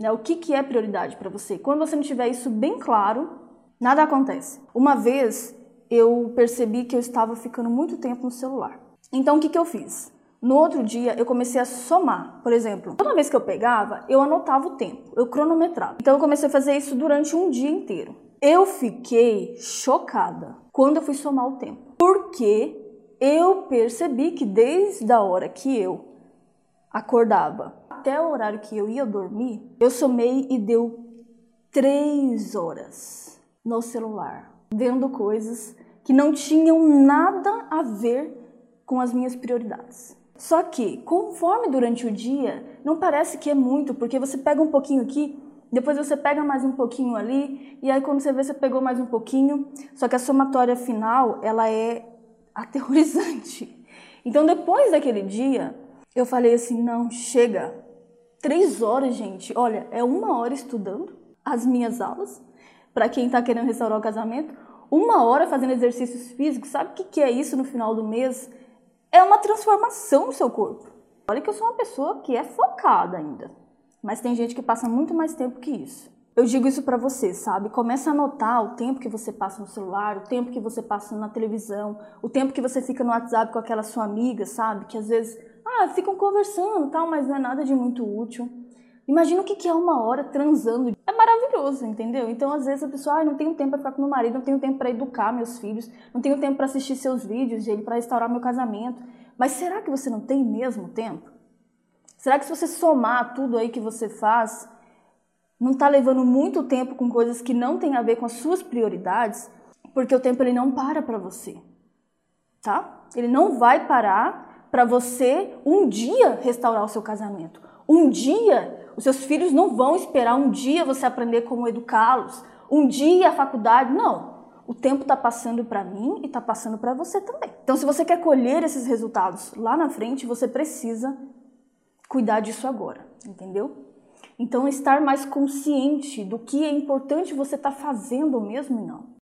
Né? O que, que é prioridade para você? Quando você não tiver isso bem claro, nada acontece. Uma vez eu percebi que eu estava ficando muito tempo no celular. Então o que, que eu fiz? No outro dia eu comecei a somar. Por exemplo, toda vez que eu pegava, eu anotava o tempo, eu cronometrava. Então eu comecei a fazer isso durante um dia inteiro. Eu fiquei chocada quando eu fui somar o tempo. Porque eu percebi que desde a hora que eu acordava até o horário que eu ia dormir, eu somei e deu três horas no celular, vendo coisas que não tinham nada a ver com as minhas prioridades. Só que, conforme durante o dia, não parece que é muito, porque você pega um pouquinho aqui, depois você pega mais um pouquinho ali, e aí quando você vê, você pegou mais um pouquinho. Só que a somatória final, ela é aterrorizante. Então, depois daquele dia, eu falei assim: não, chega. Três horas, gente. Olha, é uma hora estudando as minhas aulas, para quem está querendo restaurar o casamento, uma hora fazendo exercícios físicos. Sabe o que é isso no final do mês? É uma transformação no seu corpo. Olha que eu sou uma pessoa que é focada ainda, mas tem gente que passa muito mais tempo que isso. Eu digo isso para você, sabe? Começa a anotar o tempo que você passa no celular, o tempo que você passa na televisão, o tempo que você fica no WhatsApp com aquela sua amiga, sabe? Que às vezes, ah, ficam conversando, tal, mas não é nada de muito útil. Imagina o que é uma hora transando. É maravilhoso, entendeu? Então, às vezes, a pessoa, ah, não tenho tempo para ficar com meu marido, não tenho tempo para educar meus filhos, não tenho tempo para assistir seus vídeos dele, para restaurar meu casamento. Mas será que você não tem mesmo tempo? Será que se você somar tudo aí que você faz, não está levando muito tempo com coisas que não têm a ver com as suas prioridades? Porque o tempo ele não para para você, tá? Ele não vai parar para você um dia restaurar o seu casamento. Um dia os seus filhos não vão esperar um dia você aprender como educá-los, um dia a faculdade, não. O tempo está passando para mim e está passando para você também. Então, se você quer colher esses resultados lá na frente, você precisa cuidar disso agora, entendeu? Então, estar mais consciente do que é importante você estar tá fazendo mesmo e não.